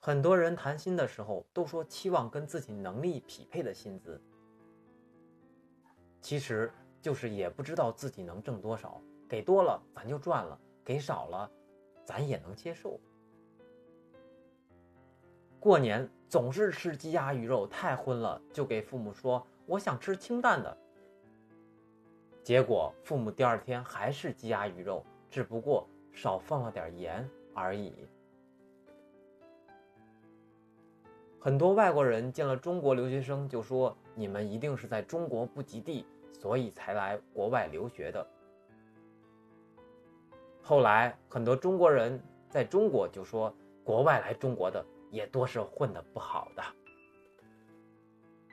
很多人谈薪的时候都说期望跟自己能力匹配的薪资，其实就是也不知道自己能挣多少，给多了咱就赚了，给少了咱也能接受。过年总是吃鸡鸭鱼肉，太荤了，就给父母说我想吃清淡的。结果父母第二天还是鸡鸭鱼肉，只不过少放了点盐而已。很多外国人见了中国留学生就说：“你们一定是在中国不吉利，所以才来国外留学的。”后来很多中国人在中国就说：“国外来中国的。”也多是混的不好的。